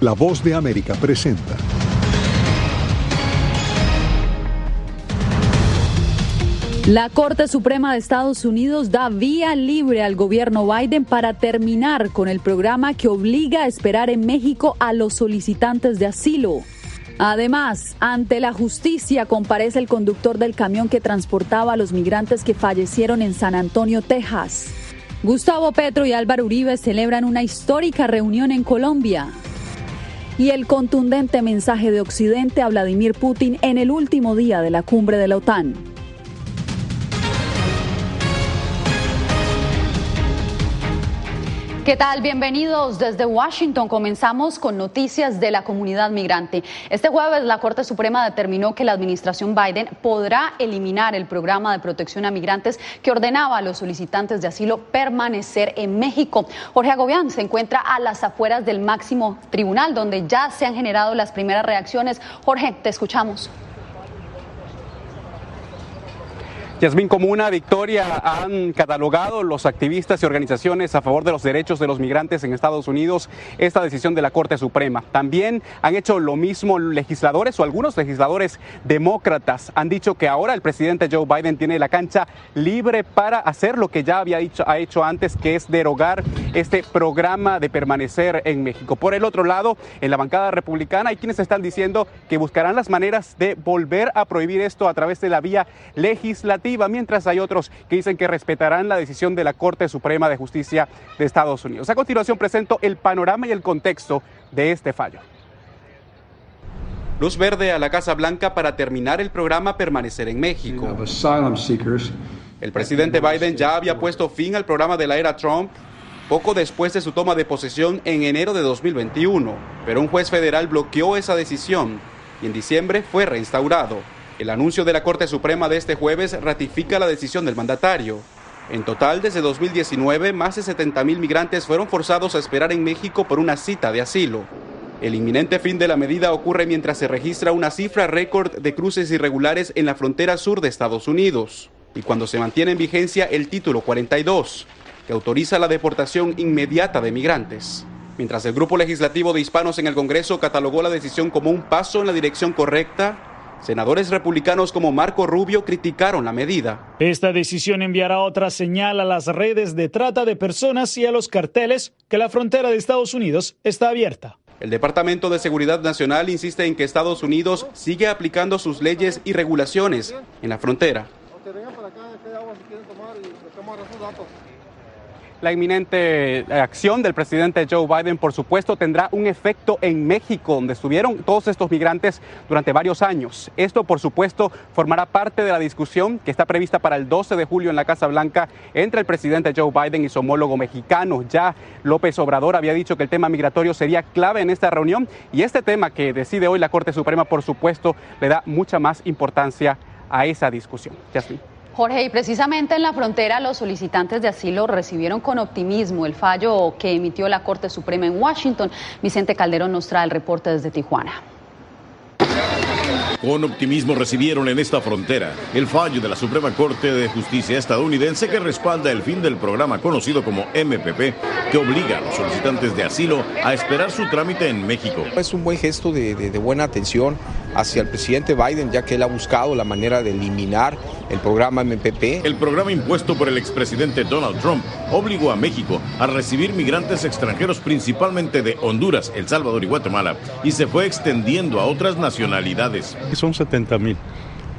La voz de América presenta. La Corte Suprema de Estados Unidos da vía libre al gobierno Biden para terminar con el programa que obliga a esperar en México a los solicitantes de asilo. Además, ante la justicia comparece el conductor del camión que transportaba a los migrantes que fallecieron en San Antonio, Texas. Gustavo Petro y Álvaro Uribe celebran una histórica reunión en Colombia. Y el contundente mensaje de Occidente a Vladimir Putin en el último día de la cumbre de la OTAN. ¿Qué tal? Bienvenidos desde Washington. Comenzamos con noticias de la comunidad migrante. Este jueves la Corte Suprema determinó que la administración Biden podrá eliminar el programa de protección a migrantes que ordenaba a los solicitantes de asilo permanecer en México. Jorge Agobián se encuentra a las afueras del máximo tribunal, donde ya se han generado las primeras reacciones. Jorge, te escuchamos. Yasmín, como una victoria han catalogado los activistas y organizaciones a favor de los derechos de los migrantes en Estados Unidos esta decisión de la Corte Suprema. También han hecho lo mismo legisladores o algunos legisladores demócratas. Han dicho que ahora el presidente Joe Biden tiene la cancha libre para hacer lo que ya había dicho, ha hecho antes, que es derogar este programa de permanecer en México. Por el otro lado, en la bancada republicana hay quienes están diciendo que buscarán las maneras de volver a prohibir esto a través de la vía legislativa mientras hay otros que dicen que respetarán la decisión de la Corte Suprema de Justicia de Estados Unidos. A continuación presento el panorama y el contexto de este fallo. Luz verde a la Casa Blanca para terminar el programa Permanecer en México. El presidente Biden ya había puesto fin al programa de la era Trump poco después de su toma de posesión en enero de 2021, pero un juez federal bloqueó esa decisión y en diciembre fue reinstaurado. El anuncio de la Corte Suprema de este jueves ratifica la decisión del mandatario. En total, desde 2019, más de 70.000 migrantes fueron forzados a esperar en México por una cita de asilo. El inminente fin de la medida ocurre mientras se registra una cifra récord de cruces irregulares en la frontera sur de Estados Unidos y cuando se mantiene en vigencia el título 42, que autoriza la deportación inmediata de migrantes. Mientras el grupo legislativo de hispanos en el Congreso catalogó la decisión como un paso en la dirección correcta, Senadores republicanos como Marco Rubio criticaron la medida. Esta decisión enviará otra señal a las redes de trata de personas y a los carteles que la frontera de Estados Unidos está abierta. El Departamento de Seguridad Nacional insiste en que Estados Unidos sigue aplicando sus leyes y regulaciones en la frontera. La inminente eh, acción del presidente Joe Biden, por supuesto, tendrá un efecto en México, donde estuvieron todos estos migrantes durante varios años. Esto, por supuesto, formará parte de la discusión que está prevista para el 12 de julio en la Casa Blanca entre el presidente Joe Biden y su homólogo mexicano. Ya López Obrador había dicho que el tema migratorio sería clave en esta reunión y este tema que decide hoy la Corte Suprema, por supuesto, le da mucha más importancia a esa discusión. Jasmine. Jorge, y precisamente en la frontera los solicitantes de asilo recibieron con optimismo el fallo que emitió la Corte Suprema en Washington. Vicente Calderón nos trae el reporte desde Tijuana. Con optimismo recibieron en esta frontera el fallo de la Suprema Corte de Justicia estadounidense que respalda el fin del programa conocido como MPP, que obliga a los solicitantes de asilo a esperar su trámite en México. Es un buen gesto de, de buena atención hacia el presidente Biden, ya que él ha buscado la manera de eliminar el programa MPP. El programa impuesto por el expresidente Donald Trump obligó a México a recibir migrantes extranjeros principalmente de Honduras, El Salvador y Guatemala y se fue extendiendo a otras nacionalidades son 70 mil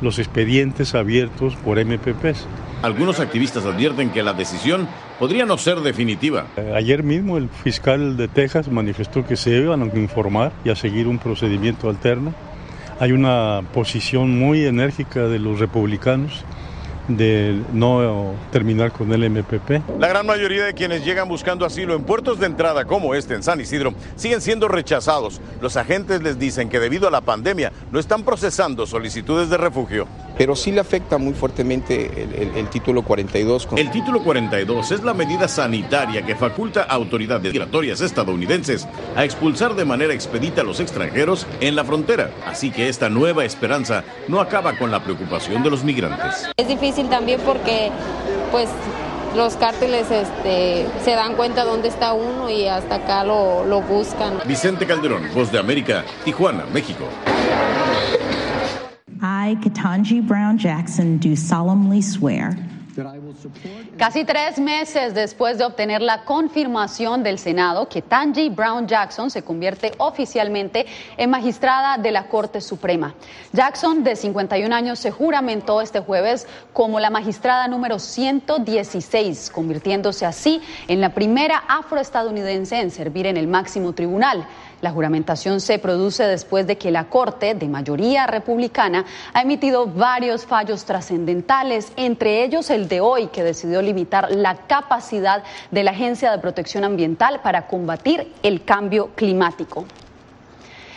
los expedientes abiertos por MPPs. Algunos activistas advierten que la decisión podría no ser definitiva. Eh, ayer mismo el fiscal de Texas manifestó que se iban a informar y a seguir un procedimiento alterno. Hay una posición muy enérgica de los republicanos de no terminar con el MPP. La gran mayoría de quienes llegan buscando asilo en puertos de entrada como este en San Isidro siguen siendo rechazados. Los agentes les dicen que debido a la pandemia no están procesando solicitudes de refugio pero sí le afecta muy fuertemente el, título 42. El título 42 es la medida sanitaria que faculta a autoridades migratorias estadounidenses a expulsar de manera expedita a los extranjeros en la frontera. Así que esta nueva esperanza no acaba con la preocupación de los migrantes. Es difícil también porque, pues, los cárteles este, se dan cuenta dónde está uno y hasta acá lo, lo buscan. Vicente Calderón, Voz de América, Tijuana, México. I, Katanji Brown Jackson, do solemnly swear. Casi tres meses después de obtener la confirmación del Senado que Tanji Brown Jackson se convierte oficialmente en magistrada de la Corte Suprema. Jackson, de 51 años, se juramentó este jueves como la magistrada número 116, convirtiéndose así en la primera afroestadounidense en servir en el máximo tribunal. La juramentación se produce después de que la Corte, de mayoría republicana, ha emitido varios fallos trascendentales, entre ellos el de hoy, que decidió limitar la capacidad de la Agencia de Protección Ambiental para combatir el cambio climático.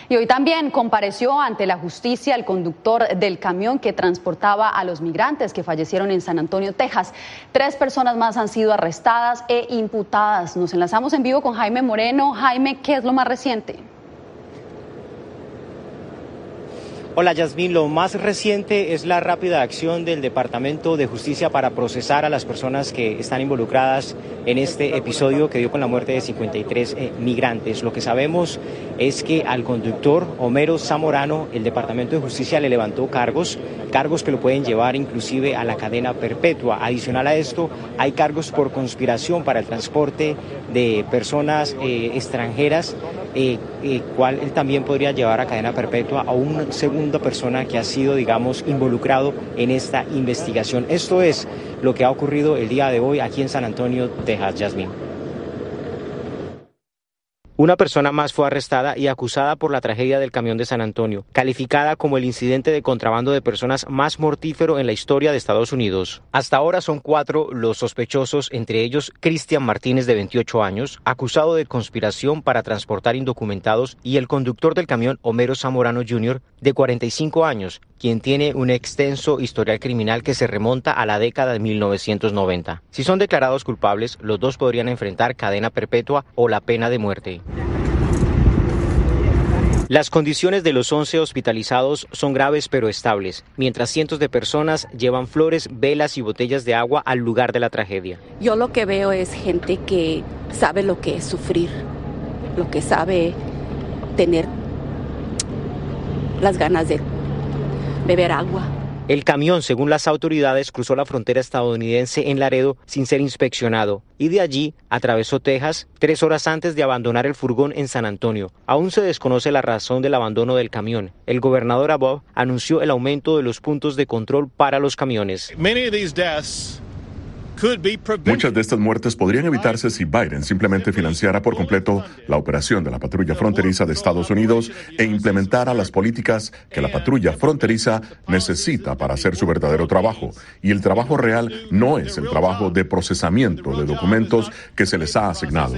Y hoy también compareció ante la justicia el conductor del camión que transportaba a los migrantes que fallecieron en San Antonio, Texas. Tres personas más han sido arrestadas e imputadas. Nos enlazamos en vivo con Jaime Moreno. Jaime, ¿qué es lo más reciente? Hola Yasmín, lo más reciente es la rápida acción del Departamento de Justicia para procesar a las personas que están involucradas en este episodio que dio con la muerte de 53 eh, migrantes. Lo que sabemos es que al conductor Homero Zamorano el Departamento de Justicia le levantó cargos, cargos que lo pueden llevar inclusive a la cadena perpetua. Adicional a esto, hay cargos por conspiración para el transporte de personas eh, extranjeras, eh, cual él también podría llevar a cadena perpetua a un segundo persona que ha sido, digamos, involucrado en esta investigación. Esto es lo que ha ocurrido el día de hoy aquí en San Antonio, Texas, Jasmine. Una persona más fue arrestada y acusada por la tragedia del camión de San Antonio, calificada como el incidente de contrabando de personas más mortífero en la historia de Estados Unidos. Hasta ahora son cuatro los sospechosos, entre ellos Cristian Martínez de 28 años, acusado de conspiración para transportar indocumentados, y el conductor del camión Homero Zamorano Jr. de 45 años, quien tiene un extenso historial criminal que se remonta a la década de 1990. Si son declarados culpables, los dos podrían enfrentar cadena perpetua o la pena de muerte. Las condiciones de los 11 hospitalizados son graves pero estables, mientras cientos de personas llevan flores, velas y botellas de agua al lugar de la tragedia. Yo lo que veo es gente que sabe lo que es sufrir, lo que sabe tener las ganas de beber agua, el camión, según las autoridades, cruzó la frontera estadounidense en Laredo sin ser inspeccionado y de allí atravesó Texas tres horas antes de abandonar el furgón en San Antonio. Aún se desconoce la razón del abandono del camión. El gobernador Abbott anunció el aumento de los puntos de control para los camiones. Muchas de estas muertes podrían evitarse si Biden simplemente financiara por completo la operación de la patrulla fronteriza de Estados Unidos e implementara las políticas que la patrulla fronteriza necesita para hacer su verdadero trabajo. Y el trabajo real no es el trabajo de procesamiento de documentos que se les ha asignado.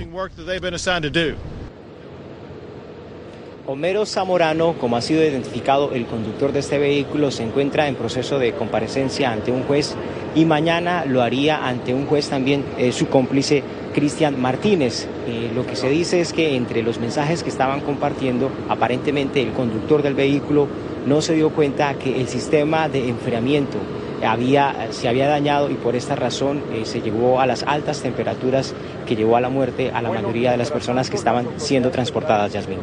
Homero Zamorano, como ha sido identificado el conductor de este vehículo, se encuentra en proceso de comparecencia ante un juez y mañana lo haría ante un juez también eh, su cómplice Cristian Martínez. Eh, lo que se dice es que entre los mensajes que estaban compartiendo, aparentemente el conductor del vehículo no se dio cuenta que el sistema de enfriamiento había, se había dañado y por esta razón eh, se llevó a las altas temperaturas que llevó a la muerte a la mayoría de las personas que estaban siendo transportadas, Yasmin.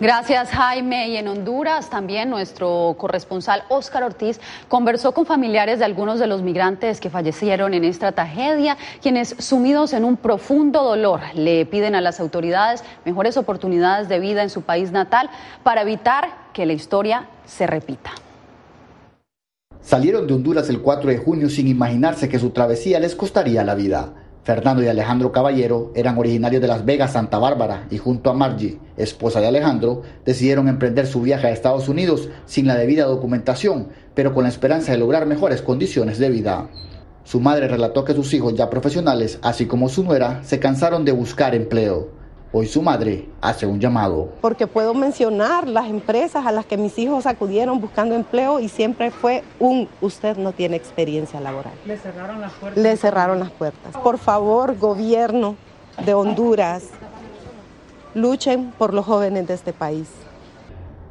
Gracias, Jaime. Y en Honduras también nuestro corresponsal Óscar Ortiz conversó con familiares de algunos de los migrantes que fallecieron en esta tragedia, quienes sumidos en un profundo dolor le piden a las autoridades mejores oportunidades de vida en su país natal para evitar que la historia se repita. Salieron de Honduras el 4 de junio sin imaginarse que su travesía les costaría la vida. Fernando y Alejandro Caballero eran originarios de Las Vegas, Santa Bárbara, y junto a Margie, esposa de Alejandro, decidieron emprender su viaje a Estados Unidos sin la debida documentación, pero con la esperanza de lograr mejores condiciones de vida. Su madre relató que sus hijos ya profesionales, así como su nuera, se cansaron de buscar empleo. Hoy su madre hace un llamado. Porque puedo mencionar las empresas a las que mis hijos acudieron buscando empleo y siempre fue un, usted no tiene experiencia laboral. Le cerraron las puertas. Le cerraron las puertas. Por favor, gobierno de Honduras, luchen por los jóvenes de este país.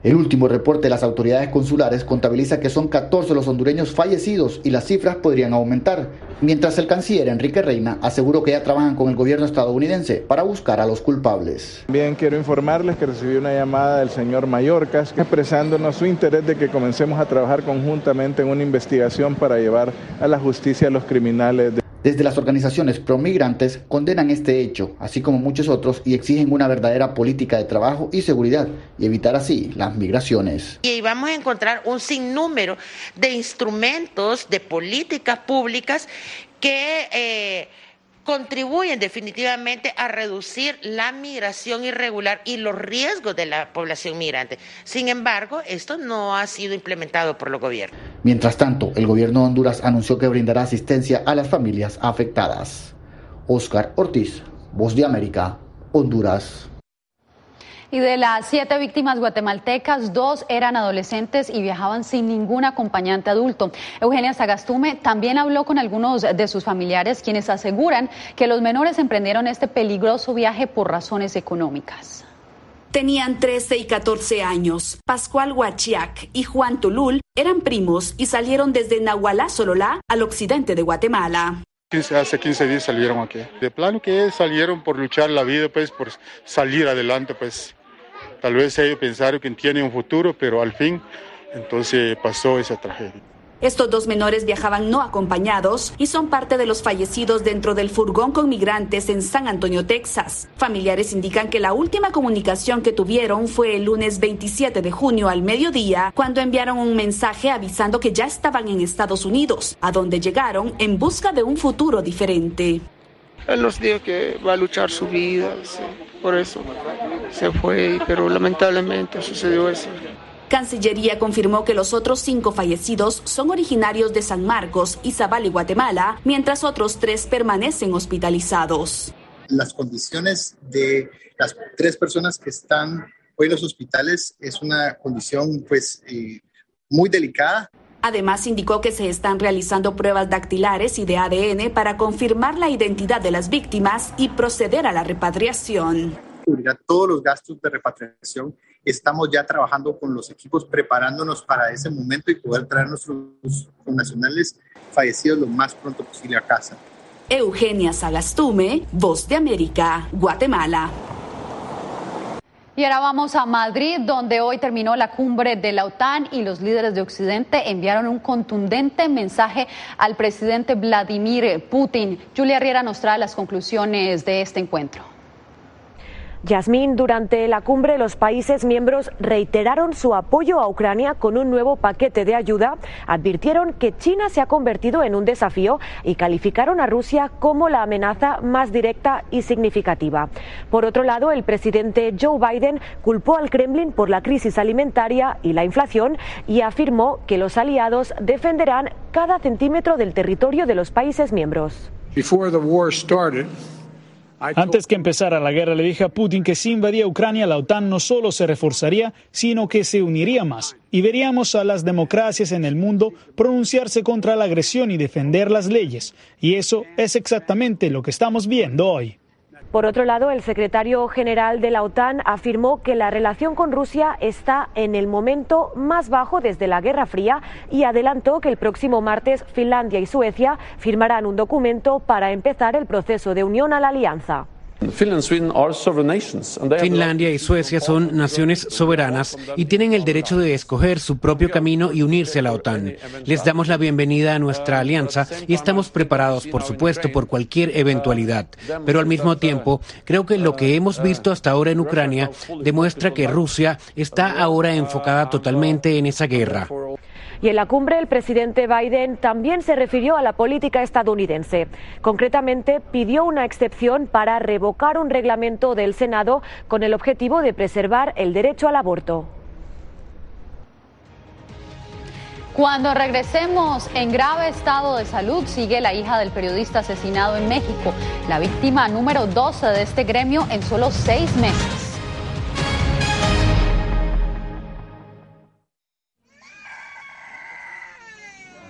El último reporte de las autoridades consulares contabiliza que son 14 los hondureños fallecidos y las cifras podrían aumentar, mientras el canciller Enrique Reina aseguró que ya trabajan con el gobierno estadounidense para buscar a los culpables. Bien, quiero informarles que recibí una llamada del señor Mallorcas expresándonos su interés de que comencemos a trabajar conjuntamente en una investigación para llevar a la justicia a los criminales. De desde las organizaciones promigrantes condenan este hecho, así como muchos otros, y exigen una verdadera política de trabajo y seguridad y evitar así las migraciones. Y vamos a encontrar un sinnúmero de instrumentos, de políticas públicas que... Eh, contribuyen definitivamente a reducir la migración irregular y los riesgos de la población migrante. Sin embargo, esto no ha sido implementado por los gobiernos. Mientras tanto, el gobierno de Honduras anunció que brindará asistencia a las familias afectadas. Oscar Ortiz, Voz de América, Honduras. Y de las siete víctimas guatemaltecas, dos eran adolescentes y viajaban sin ningún acompañante adulto. Eugenia Sagastume también habló con algunos de sus familiares, quienes aseguran que los menores emprendieron este peligroso viaje por razones económicas. Tenían 13 y 14 años. Pascual Huachiac y Juan Tulul eran primos y salieron desde Nahualá, Sololá, al occidente de Guatemala. Hace 15 días salieron aquí. De plano que salieron por luchar la vida, pues por salir adelante, pues Tal vez ellos pensaron que tiene un futuro, pero al fin entonces pasó esa tragedia. Estos dos menores viajaban no acompañados y son parte de los fallecidos dentro del furgón con migrantes en San Antonio, Texas. Familiares indican que la última comunicación que tuvieron fue el lunes 27 de junio al mediodía, cuando enviaron un mensaje avisando que ya estaban en Estados Unidos, a donde llegaron en busca de un futuro diferente. Él nos dijo que va a luchar su vida, por eso se fue, pero lamentablemente sucedió eso. Cancillería confirmó que los otros cinco fallecidos son originarios de San Marcos, Izabal y Guatemala, mientras otros tres permanecen hospitalizados. Las condiciones de las tres personas que están hoy en los hospitales es una condición pues eh, muy delicada. Además, indicó que se están realizando pruebas dactilares y de ADN para confirmar la identidad de las víctimas y proceder a la repatriación cubrirá todos los gastos de repatriación. Estamos ya trabajando con los equipos preparándonos para ese momento y poder traer a nuestros nacionales fallecidos lo más pronto posible a casa. Eugenia Sagastume, Voz de América, Guatemala. Y ahora vamos a Madrid, donde hoy terminó la cumbre de la OTAN y los líderes de Occidente enviaron un contundente mensaje al presidente Vladimir Putin. Julia Riera nos trae las conclusiones de este encuentro. Yasmín, durante la cumbre los países miembros reiteraron su apoyo a Ucrania con un nuevo paquete de ayuda, advirtieron que China se ha convertido en un desafío y calificaron a Rusia como la amenaza más directa y significativa. Por otro lado, el presidente Joe Biden culpó al Kremlin por la crisis alimentaria y la inflación y afirmó que los aliados defenderán cada centímetro del territorio de los países miembros. Antes que empezara la guerra le dije a Putin que si invadía Ucrania la OTAN no solo se reforzaría, sino que se uniría más. Y veríamos a las democracias en el mundo pronunciarse contra la agresión y defender las leyes. Y eso es exactamente lo que estamos viendo hoy. Por otro lado, el secretario general de la OTAN afirmó que la relación con Rusia está en el momento más bajo desde la Guerra Fría y adelantó que el próximo martes Finlandia y Suecia firmarán un documento para empezar el proceso de unión a la alianza. Finlandia y Suecia son naciones soberanas y tienen el derecho de escoger su propio camino y unirse a la OTAN. Les damos la bienvenida a nuestra alianza y estamos preparados, por supuesto, por cualquier eventualidad. Pero al mismo tiempo, creo que lo que hemos visto hasta ahora en Ucrania demuestra que Rusia está ahora enfocada totalmente en esa guerra. Y en la cumbre el presidente Biden también se refirió a la política estadounidense. Concretamente pidió una excepción para revocar un reglamento del Senado con el objetivo de preservar el derecho al aborto. Cuando regresemos en grave estado de salud, sigue la hija del periodista asesinado en México, la víctima número 12 de este gremio en solo seis meses.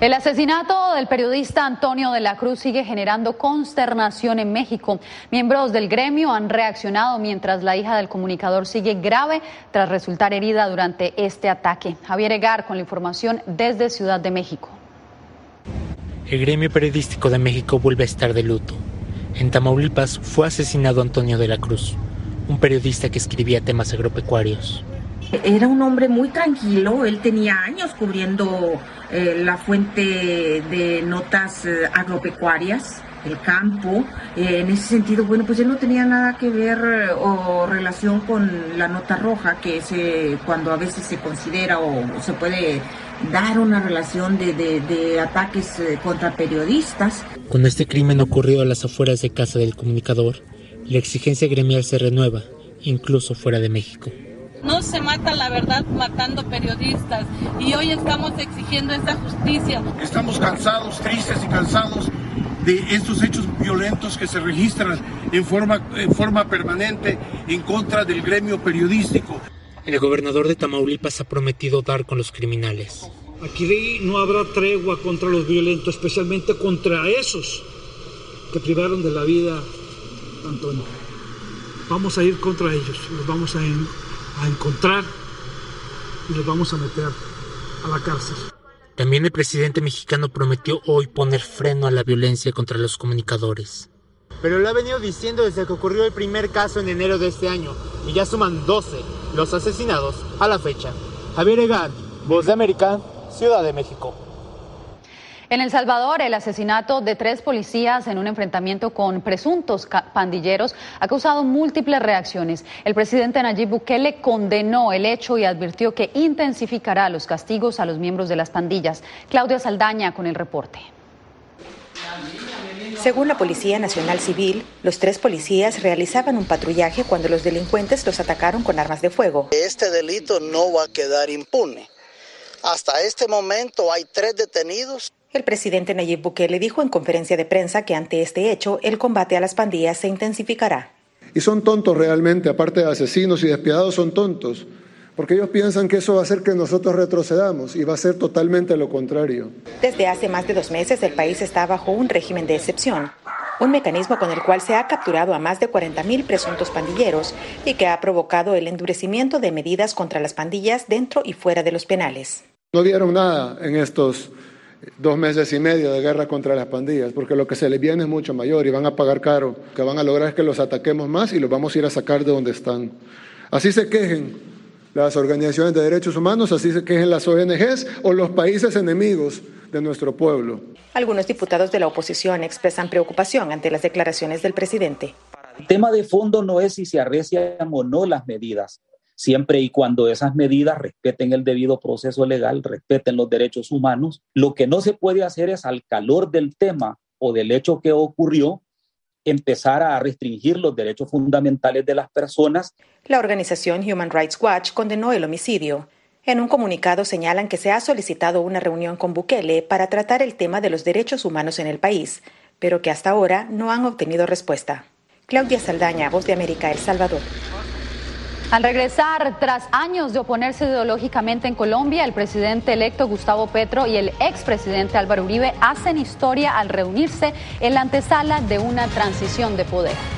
El asesinato del periodista Antonio de la Cruz sigue generando consternación en México. Miembros del gremio han reaccionado mientras la hija del comunicador sigue grave tras resultar herida durante este ataque. Javier Egar con la información desde Ciudad de México. El gremio periodístico de México vuelve a estar de luto. En Tamaulipas fue asesinado Antonio de la Cruz, un periodista que escribía temas agropecuarios. Era un hombre muy tranquilo, él tenía años cubriendo eh, la fuente de notas eh, agropecuarias, el campo. Eh, en ese sentido, bueno, pues él no tenía nada que ver o relación con la nota roja, que es cuando a veces se considera o se puede dar una relación de, de ataques contra periodistas. Cuando este crimen ocurrió a las afueras de casa del comunicador, la exigencia gremial se renueva, incluso fuera de México. No se mata la verdad matando periodistas y hoy estamos exigiendo esta justicia. Estamos cansados, tristes y cansados de estos hechos violentos que se registran en forma, en forma permanente en contra del gremio periodístico. El gobernador de Tamaulipas ha prometido dar con los criminales. Aquí no habrá tregua contra los violentos, especialmente contra esos que privaron de la vida a Antonio. Vamos a ir contra ellos, los vamos a a encontrar y los vamos a meter a la cárcel. También el presidente mexicano prometió hoy poner freno a la violencia contra los comunicadores. Pero lo ha venido diciendo desde que ocurrió el primer caso en enero de este año, y ya suman 12 los asesinados a la fecha. Javier Egan, Voz de América, Ciudad de México. En El Salvador, el asesinato de tres policías en un enfrentamiento con presuntos pandilleros ha causado múltiples reacciones. El presidente Nayib Bukele condenó el hecho y advirtió que intensificará los castigos a los miembros de las pandillas. Claudia Saldaña con el reporte. Según la Policía Nacional Civil, los tres policías realizaban un patrullaje cuando los delincuentes los atacaron con armas de fuego. Este delito no va a quedar impune. Hasta este momento hay tres detenidos el presidente Nayib Bukele dijo en conferencia de prensa que ante este hecho el combate a las pandillas se intensificará. Y son tontos realmente, aparte de asesinos y despiadados, son tontos, porque ellos piensan que eso va a hacer que nosotros retrocedamos y va a ser totalmente lo contrario. Desde hace más de dos meses el país está bajo un régimen de excepción, un mecanismo con el cual se ha capturado a más de 40.000 presuntos pandilleros y que ha provocado el endurecimiento de medidas contra las pandillas dentro y fuera de los penales. No vieron nada en estos dos meses y medio de guerra contra las pandillas, porque lo que se les viene es mucho mayor y van a pagar caro. Lo que van a lograr es que los ataquemos más y los vamos a ir a sacar de donde están. Así se quejen las organizaciones de derechos humanos, así se quejen las ONGs o los países enemigos de nuestro pueblo. Algunos diputados de la oposición expresan preocupación ante las declaraciones del presidente. El tema de fondo no es si se arrecian o no las medidas, siempre y cuando esas medidas respeten el debido proceso legal, respeten los derechos humanos. Lo que no se puede hacer es al calor del tema o del hecho que ocurrió, empezar a restringir los derechos fundamentales de las personas. La organización Human Rights Watch condenó el homicidio. En un comunicado señalan que se ha solicitado una reunión con Bukele para tratar el tema de los derechos humanos en el país, pero que hasta ahora no han obtenido respuesta. Claudia Saldaña, Voz de América, El Salvador. Al regresar, tras años de oponerse ideológicamente en Colombia, el presidente electo Gustavo Petro y el expresidente Álvaro Uribe hacen historia al reunirse en la antesala de una transición de poder.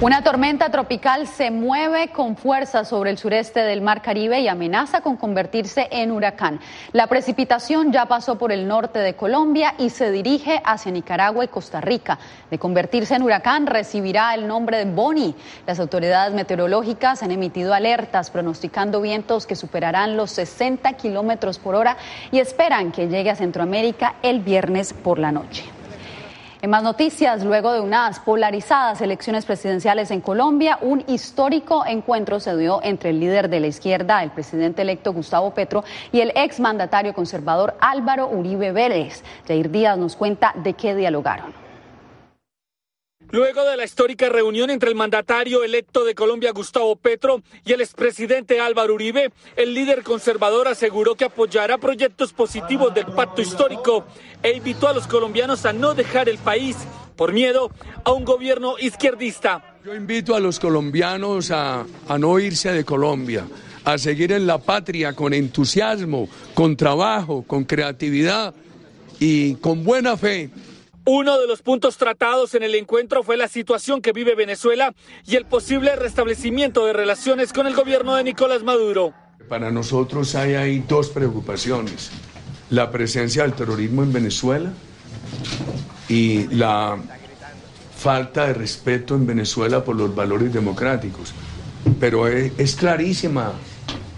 Una tormenta tropical se mueve con fuerza sobre el sureste del Mar Caribe y amenaza con convertirse en huracán. La precipitación ya pasó por el norte de Colombia y se dirige hacia Nicaragua y Costa Rica. De convertirse en huracán recibirá el nombre de Bonnie. Las autoridades meteorológicas han emitido alertas pronosticando vientos que superarán los 60 kilómetros por hora y esperan que llegue a Centroamérica el viernes por la noche. En más noticias, luego de unas polarizadas elecciones presidenciales en Colombia, un histórico encuentro se dio entre el líder de la izquierda, el presidente electo Gustavo Petro, y el exmandatario conservador Álvaro Uribe Vélez. Jair Díaz nos cuenta de qué dialogaron. Luego de la histórica reunión entre el mandatario electo de Colombia, Gustavo Petro, y el expresidente Álvaro Uribe, el líder conservador aseguró que apoyará proyectos positivos del pacto histórico e invitó a los colombianos a no dejar el país por miedo a un gobierno izquierdista. Yo invito a los colombianos a, a no irse de Colombia, a seguir en la patria con entusiasmo, con trabajo, con creatividad y con buena fe. Uno de los puntos tratados en el encuentro fue la situación que vive Venezuela y el posible restablecimiento de relaciones con el gobierno de Nicolás Maduro. Para nosotros hay ahí dos preocupaciones. La presencia del terrorismo en Venezuela y la falta de respeto en Venezuela por los valores democráticos. Pero es, es clarísima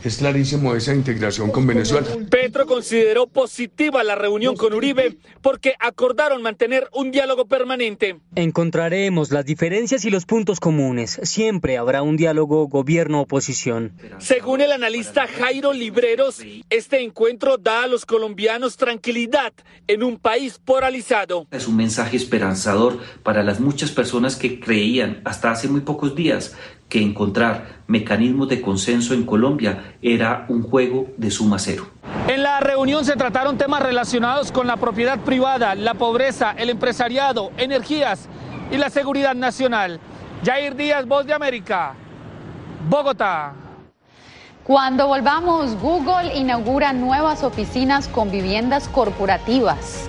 es clarísimo esa integración con Venezuela. Petro consideró positiva la reunión con Uribe porque acordaron mantener un diálogo permanente. Encontraremos las diferencias y los puntos comunes. Siempre habrá un diálogo gobierno-oposición. Según el analista Jairo Libreros, este encuentro da a los colombianos tranquilidad en un país polarizado. Es un mensaje esperanzador para las muchas personas que creían hasta hace muy pocos días que encontrar mecanismos de consenso en Colombia era un juego de suma cero. En la reunión se trataron temas relacionados con la propiedad privada, la pobreza, el empresariado, energías y la seguridad nacional. Jair Díaz, Voz de América, Bogotá. Cuando volvamos, Google inaugura nuevas oficinas con viviendas corporativas.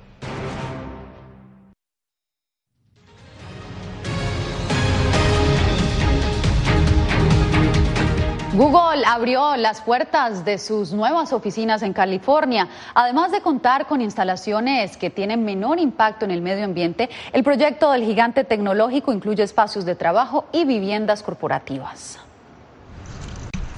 Google abrió las puertas de sus nuevas oficinas en California. Además de contar con instalaciones que tienen menor impacto en el medio ambiente, el proyecto del gigante tecnológico incluye espacios de trabajo y viviendas corporativas.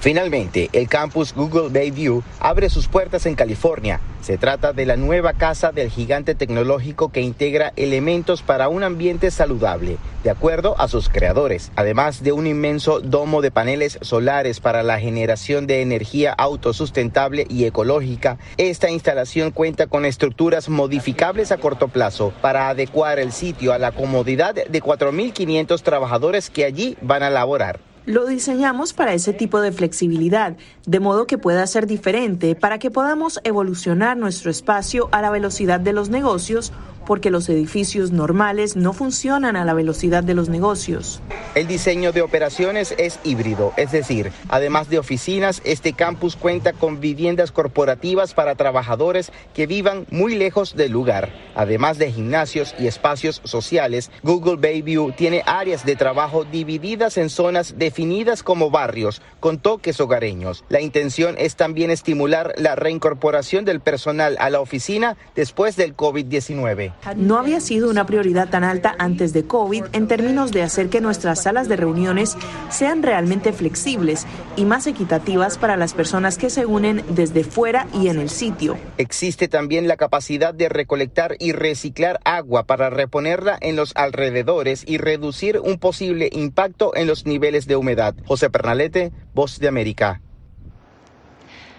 Finalmente, el campus Google Bayview abre sus puertas en California. Se trata de la nueva casa del gigante tecnológico que integra elementos para un ambiente saludable, de acuerdo a sus creadores. Además de un inmenso domo de paneles solares para la generación de energía autosustentable y ecológica, esta instalación cuenta con estructuras modificables a corto plazo para adecuar el sitio a la comodidad de 4.500 trabajadores que allí van a laborar. Lo diseñamos para ese tipo de flexibilidad, de modo que pueda ser diferente, para que podamos evolucionar nuestro espacio a la velocidad de los negocios, porque los edificios normales no funcionan a la velocidad de los negocios. El diseño de operaciones es híbrido, es decir, además de oficinas, este campus cuenta con viviendas corporativas para trabajadores que vivan muy lejos del lugar. Además de gimnasios y espacios sociales, Google Bayview tiene áreas de trabajo divididas en zonas definidas como barrios, con toques hogareños. La intención es también estimular la reincorporación del personal a la oficina después del COVID-19. No había sido una prioridad tan alta antes de COVID en términos de hacer que nuestras salas de reuniones sean realmente flexibles y más equitativas para las personas que se unen desde fuera y en el sitio. Existe también la capacidad de recolectar y reciclar agua para reponerla en los alrededores y reducir un posible impacto en los niveles de humedad. José Pernalete, Voz de América.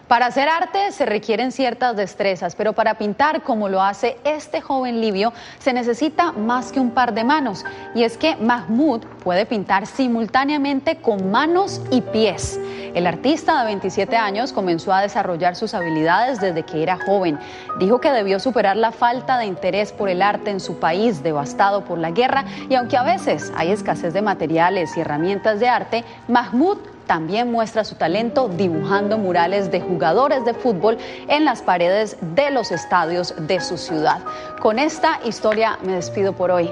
Para hacer arte se requieren ciertas destrezas, pero para pintar como lo hace este joven libio se necesita más que un par de manos. Y es que Mahmoud puede pintar simultáneamente con manos y pies. El artista de 27 años comenzó a desarrollar sus habilidades desde que era joven. Dijo que debió superar la falta de interés por el arte en su país devastado por la guerra y aunque a veces hay escasez de materiales y herramientas de arte, Mahmoud también muestra su talento dibujando murales de jugadores de fútbol en las paredes de los estadios de su ciudad. Con esta historia me despido por hoy.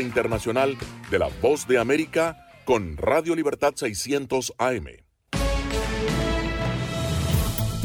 Internacional de la Voz de América con Radio Libertad 600 AM.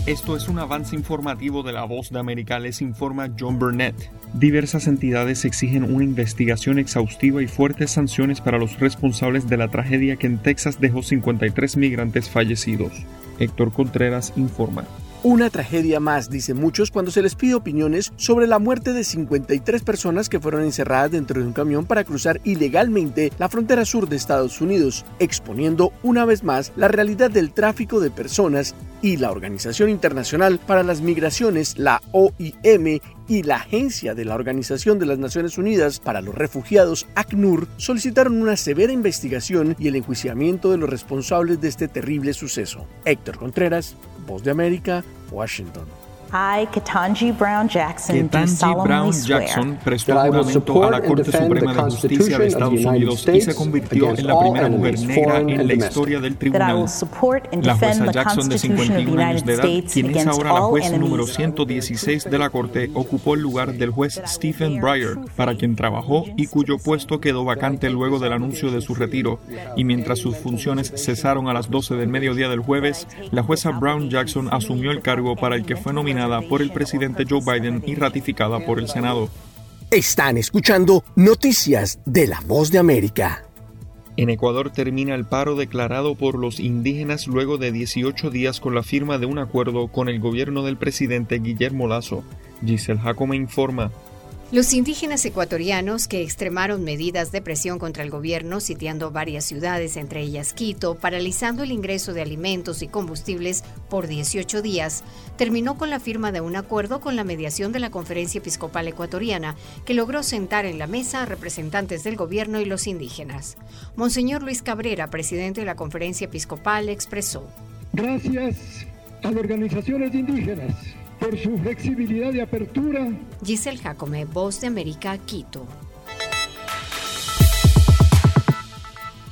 Esto es un avance informativo de la voz de América, les informa John Burnett. Diversas entidades exigen una investigación exhaustiva y fuertes sanciones para los responsables de la tragedia que en Texas dejó 53 migrantes fallecidos. Héctor Contreras informa. Una tragedia más, dicen muchos, cuando se les pide opiniones sobre la muerte de 53 personas que fueron encerradas dentro de un camión para cruzar ilegalmente la frontera sur de Estados Unidos, exponiendo una vez más la realidad del tráfico de personas y la Organización Internacional para las Migraciones, la OIM, y la Agencia de la Organización de las Naciones Unidas para los Refugiados, ACNUR, solicitaron una severa investigación y el enjuiciamiento de los responsables de este terrible suceso. Héctor Contreras, Voz de América, Washington. I, Ketanji Brown Jackson, Ketanji Brown Jackson prestó juramento a la Corte Suprema de Justicia de Estados Unidos y se convirtió en la primera mujer negra en la historia del tribunal. La jueza Jackson, de 51 años de edad, quien es ahora la juez número 116 de la Corte, ocupó el lugar del juez Stephen Breyer, para quien trabajó y cuyo puesto quedó vacante luego del anuncio de su retiro. Y mientras sus funciones cesaron a las 12 del mediodía del jueves, la jueza Brown Jackson asumió el cargo para el que fue por el presidente Joe Biden y ratificada por el Senado. Están escuchando Noticias de la Voz de América. En Ecuador termina el paro declarado por los indígenas luego de 18 días con la firma de un acuerdo con el gobierno del presidente Guillermo Lazo. Giselle Jacome informa. Los indígenas ecuatorianos que extremaron medidas de presión contra el gobierno, sitiando varias ciudades, entre ellas Quito, paralizando el ingreso de alimentos y combustibles por 18 días, terminó con la firma de un acuerdo con la mediación de la Conferencia Episcopal Ecuatoriana, que logró sentar en la mesa a representantes del gobierno y los indígenas. Monseñor Luis Cabrera, presidente de la Conferencia Episcopal, expresó. Gracias a las organizaciones indígenas por su flexibilidad y apertura. Giselle Jacome, Voz de América, Quito.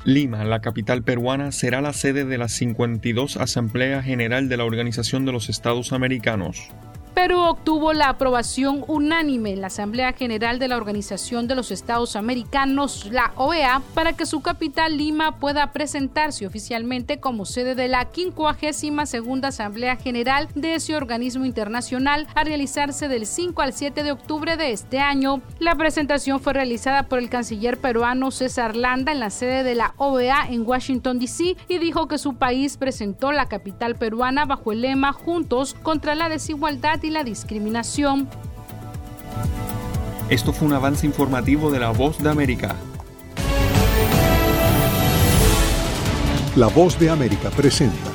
Lima, la capital peruana, será la sede de la 52 Asamblea General de la Organización de los Estados Americanos. Perú obtuvo la aprobación unánime en la Asamblea General de la Organización de los Estados Americanos, la OEA, para que su capital Lima pueda presentarse oficialmente como sede de la 52 Asamblea General de ese organismo internacional a realizarse del 5 al 7 de octubre de este año. La presentación fue realizada por el canciller peruano César Landa en la sede de la OEA en Washington, D.C. y dijo que su país presentó la capital peruana bajo el lema Juntos contra la desigualdad y la discriminación. Esto fue un avance informativo de La Voz de América. La Voz de América presenta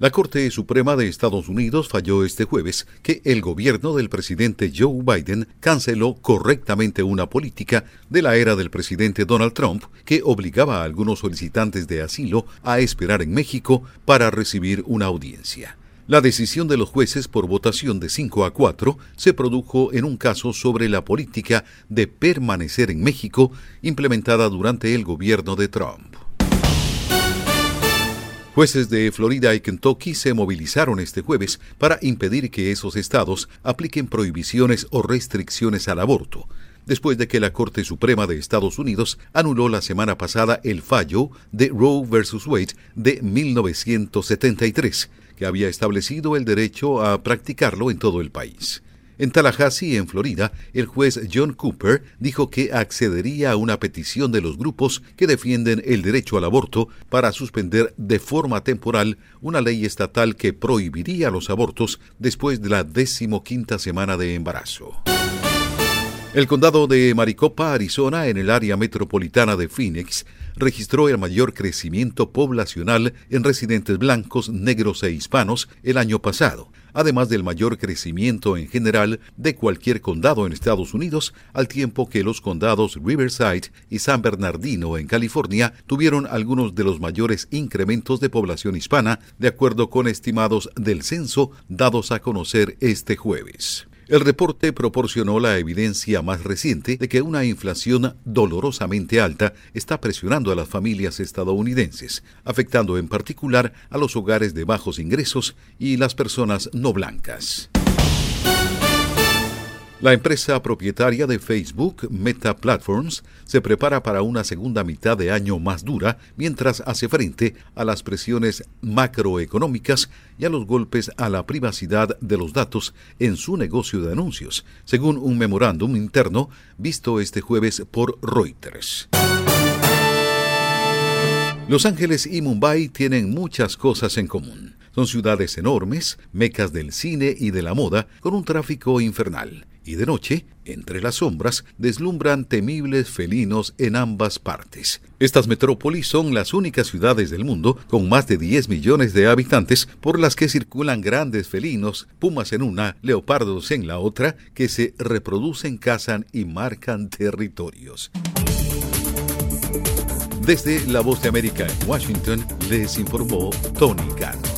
La Corte Suprema de Estados Unidos falló este jueves que el gobierno del presidente Joe Biden canceló correctamente una política de la era del presidente Donald Trump que obligaba a algunos solicitantes de asilo a esperar en México para recibir una audiencia. La decisión de los jueces por votación de 5 a 4 se produjo en un caso sobre la política de permanecer en México implementada durante el gobierno de Trump. Jueces de Florida y Kentucky se movilizaron este jueves para impedir que esos estados apliquen prohibiciones o restricciones al aborto, después de que la Corte Suprema de Estados Unidos anuló la semana pasada el fallo de Roe vs. Wade de 1973, que había establecido el derecho a practicarlo en todo el país. En Tallahassee, en Florida, el juez John Cooper dijo que accedería a una petición de los grupos que defienden el derecho al aborto para suspender de forma temporal una ley estatal que prohibiría los abortos después de la decimoquinta semana de embarazo. El condado de Maricopa, Arizona, en el área metropolitana de Phoenix, registró el mayor crecimiento poblacional en residentes blancos, negros e hispanos el año pasado, además del mayor crecimiento en general de cualquier condado en Estados Unidos, al tiempo que los condados Riverside y San Bernardino en California tuvieron algunos de los mayores incrementos de población hispana, de acuerdo con estimados del censo dados a conocer este jueves. El reporte proporcionó la evidencia más reciente de que una inflación dolorosamente alta está presionando a las familias estadounidenses, afectando en particular a los hogares de bajos ingresos y las personas no blancas. La empresa propietaria de Facebook, Meta Platforms, se prepara para una segunda mitad de año más dura mientras hace frente a las presiones macroeconómicas y a los golpes a la privacidad de los datos en su negocio de anuncios, según un memorándum interno visto este jueves por Reuters. Los Ángeles y Mumbai tienen muchas cosas en común. Son ciudades enormes, mecas del cine y de la moda, con un tráfico infernal y de noche, entre las sombras, deslumbran temibles felinos en ambas partes. Estas metrópolis son las únicas ciudades del mundo con más de 10 millones de habitantes por las que circulan grandes felinos, pumas en una, leopardos en la otra, que se reproducen, cazan y marcan territorios. Desde La Voz de América en Washington les informó Tony Cano.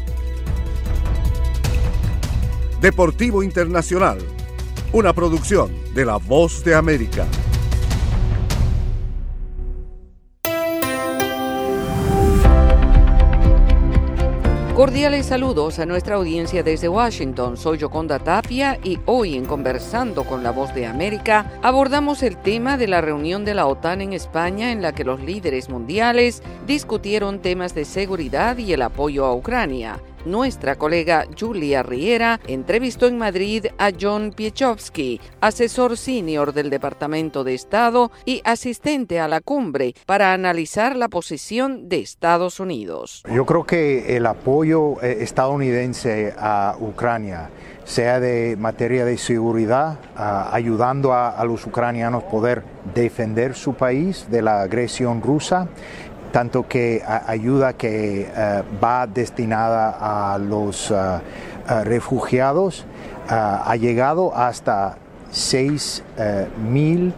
Deportivo Internacional, una producción de La Voz de América. Cordiales saludos a nuestra audiencia desde Washington. Soy Yoconda Tapia y hoy en Conversando con la Voz de América abordamos el tema de la reunión de la OTAN en España en la que los líderes mundiales discutieron temas de seguridad y el apoyo a Ucrania. Nuestra colega Julia Riera entrevistó en Madrid a John Piechowski, asesor senior del Departamento de Estado y asistente a la cumbre, para analizar la posición de Estados Unidos. Yo creo que el apoyo eh, estadounidense a Ucrania sea de materia de seguridad, ayudando a, a, los ucranianos poder defender su país de la agresión rusa tanto que ayuda que eh, va destinada a los eh, eh, refugiados ha llegado hasta 6 mil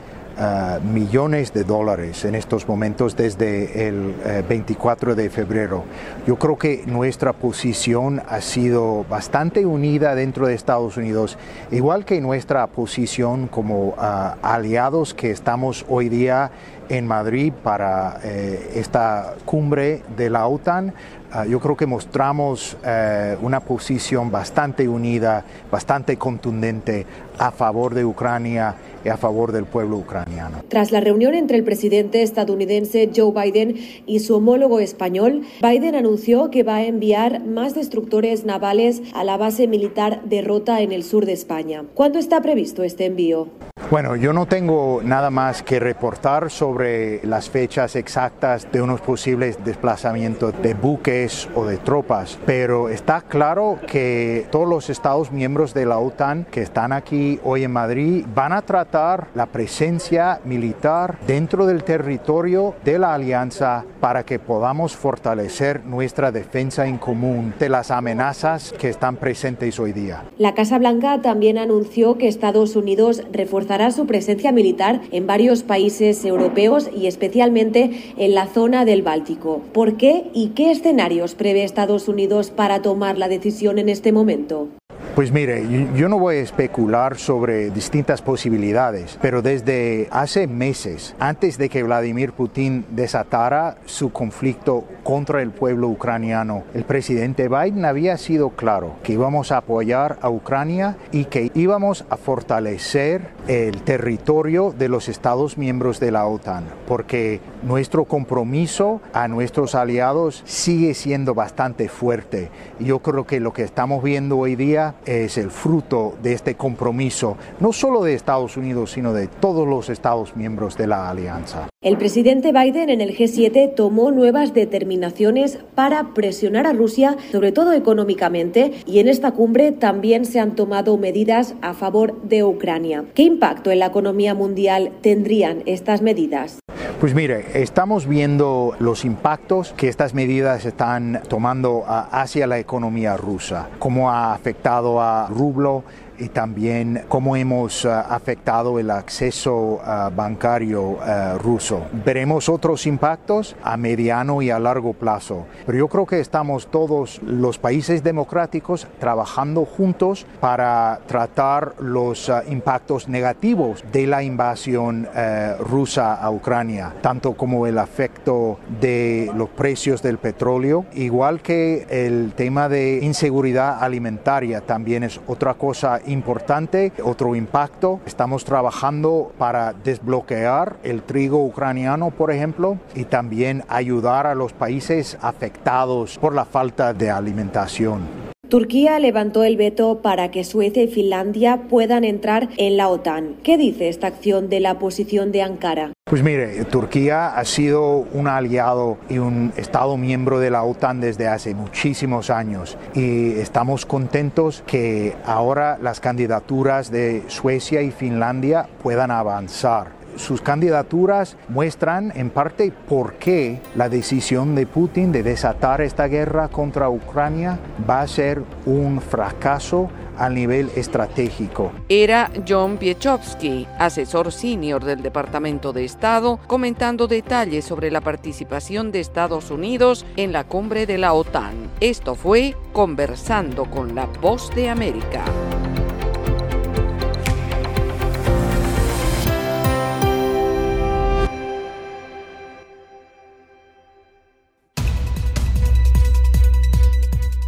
millones de dólares en estos momentos desde el 24 de febrero. Yo creo que nuestra posición ha sido bastante unida dentro de Estados Unidos, igual que nuestra posición como aliados que estamos hoy día en Madrid para eh, esta cumbre de la OTAN. Ah, yo creo que mostramos eh, una posición bastante unida, bastante contundente a favor de Ucrania y a favor del pueblo ucraniano. Tras la reunión entre el presidente estadounidense Joe Biden y su homólogo español, Biden anunció que va a enviar más destructores navales a la base militar de Rota en el sur de España. ¿Cuándo está previsto este envío? Bueno, yo no tengo nada más que reportar sobre las fechas exactas de unos posibles desplazamientos de buques o de tropas, pero está claro que todos los Estados miembros de la OTAN que están aquí hoy en Madrid van a tratar la presencia militar dentro del territorio de la alianza para que podamos fortalecer nuestra defensa en común de las amenazas que están presentes hoy día. La Casa Blanca también anunció que Estados Unidos reforzará su presencia militar en varios países europeos y especialmente en la zona del Báltico. ¿Por qué y qué escenarios prevé Estados Unidos para tomar la decisión en este momento? Pues mire, yo no voy a especular sobre distintas posibilidades, pero desde hace meses, antes de que Vladimir Putin desatara su conflicto contra el pueblo ucraniano, el presidente Biden había sido claro que íbamos a apoyar a Ucrania y que íbamos a fortalecer el territorio de los Estados miembros de la OTAN, porque nuestro compromiso a nuestros aliados sigue siendo bastante fuerte. Yo creo que lo que estamos viendo hoy día es el fruto de este compromiso, no solo de Estados Unidos, sino de todos los Estados miembros de la alianza. El presidente Biden en el G7 tomó nuevas determinaciones para presionar a Rusia, sobre todo económicamente, y en esta cumbre también se han tomado medidas a favor de Ucrania. ¿Qué impacto en la economía mundial tendrían estas medidas? Pues mire, estamos viendo los impactos que estas medidas están tomando hacia la economía rusa, cómo ha afectado a rublo y también cómo hemos eh, afectado el acceso eh, bancario eh, ruso. Veremos otros impactos a mediano y a largo plazo, pero yo creo que estamos todos los países democráticos trabajando juntos para tratar los impactos negativos de la invasión rusa a Ucrania, tanto como el efecto de los precios del petróleo, igual que el tema de inseguridad alimentaria también es otra cosa importante, otro impacto. Estamos trabajando para desbloquear el trigo ucraniano, por ejemplo, y también ayudar a los países afectados por la falta de alimentación. Turquía levantó el veto para que Suecia y Finlandia puedan entrar en la OTAN. ¿Qué dice esta acción de la posición de Ankara? Pues mire, Turquía ha sido un aliado y un Estado miembro de la OTAN desde hace muchísimos años. Y estamos contentos que ahora las candidaturas de Suecia y Finlandia puedan avanzar. Sus candidaturas muestran en parte por qué la decisión de Putin de desatar esta guerra contra Ucrania va a ser un fracaso a nivel estratégico. Era John Piechowski, asesor senior del Departamento de Estado, comentando detalles sobre la participación de Estados Unidos en la cumbre de la OTAN. Esto fue Conversando con la Voz de América.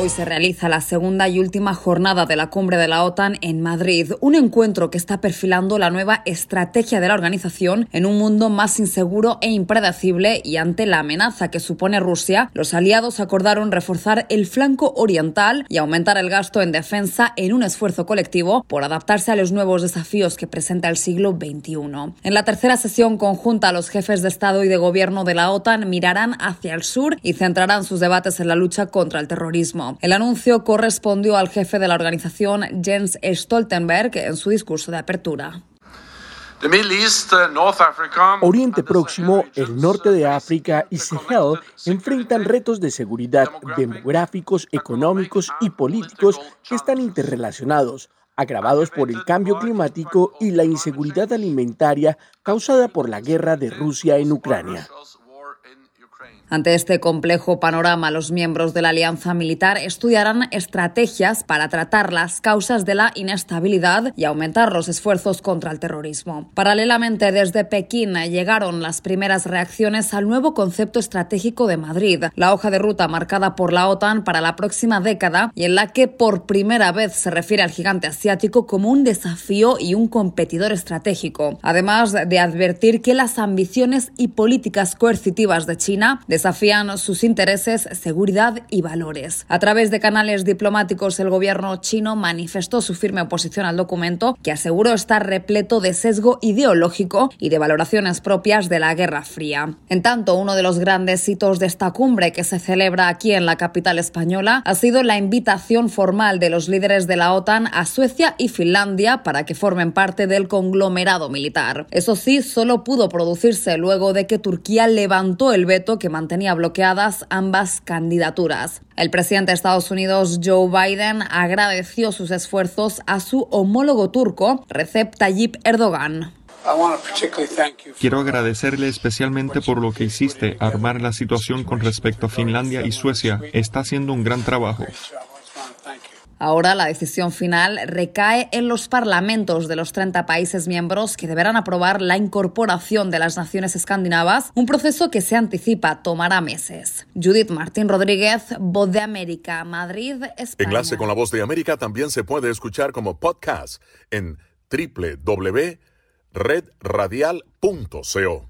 Hoy se realiza la segunda y última jornada de la cumbre de la OTAN en Madrid, un encuentro que está perfilando la nueva estrategia de la organización en un mundo más inseguro e impredecible y ante la amenaza que supone Rusia, los aliados acordaron reforzar el flanco oriental y aumentar el gasto en defensa en un esfuerzo colectivo por adaptarse a los nuevos desafíos que presenta el siglo XXI. En la tercera sesión conjunta, los jefes de Estado y de Gobierno de la OTAN mirarán hacia el sur y centrarán sus debates en la lucha contra el terrorismo. El anuncio correspondió al jefe de la organización, Jens Stoltenberg, en su discurso de apertura. Uh, Oriente Próximo, el norte de África y Sahel enfrentan retos de seguridad demográficos, económicos y políticos que están interrelacionados, agravados por el cambio climático y la inseguridad alimentaria causada por la guerra de Rusia en Ucrania. Ante este complejo panorama, los miembros de la alianza militar estudiarán estrategias para tratar las causas de la inestabilidad y aumentar los esfuerzos contra el terrorismo. Paralelamente, desde Pekín llegaron las primeras reacciones al nuevo concepto estratégico de Madrid, la hoja de ruta marcada por la OTAN para la próxima década y en la que por primera vez se refiere al gigante asiático como un desafío y un competidor estratégico, además de advertir que las ambiciones y políticas coercitivas de China desafían sus intereses, seguridad y valores. A través de canales diplomáticos, el gobierno chino manifestó su firme oposición al documento, que aseguró estar repleto de sesgo ideológico y de valoraciones propias de la Guerra Fría. En tanto, uno de los grandes hitos de esta cumbre que se celebra aquí en la capital española ha sido la invitación formal de los líderes de la OTAN a Suecia y Finlandia para que formen parte del conglomerado militar. Eso sí, solo pudo producirse luego de que Turquía levantó el veto que mantenía tenía bloqueadas ambas candidaturas. El presidente de Estados Unidos, Joe Biden, agradeció sus esfuerzos a su homólogo turco, Recep Tayyip Erdogan. Quiero agradecerle especialmente por lo que hiciste, armar la situación con respecto a Finlandia y Suecia. Está haciendo un gran trabajo. Ahora la decisión final recae en los parlamentos de los 30 países miembros que deberán aprobar la incorporación de las naciones escandinavas, un proceso que se anticipa tomará meses. Judith Martín Rodríguez, Voz de América, Madrid, España. Enlace con la Voz de América también se puede escuchar como podcast en www.redradial.co.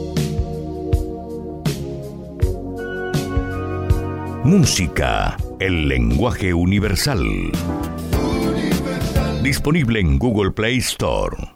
Música, el lenguaje universal. Disponible en Google Play Store.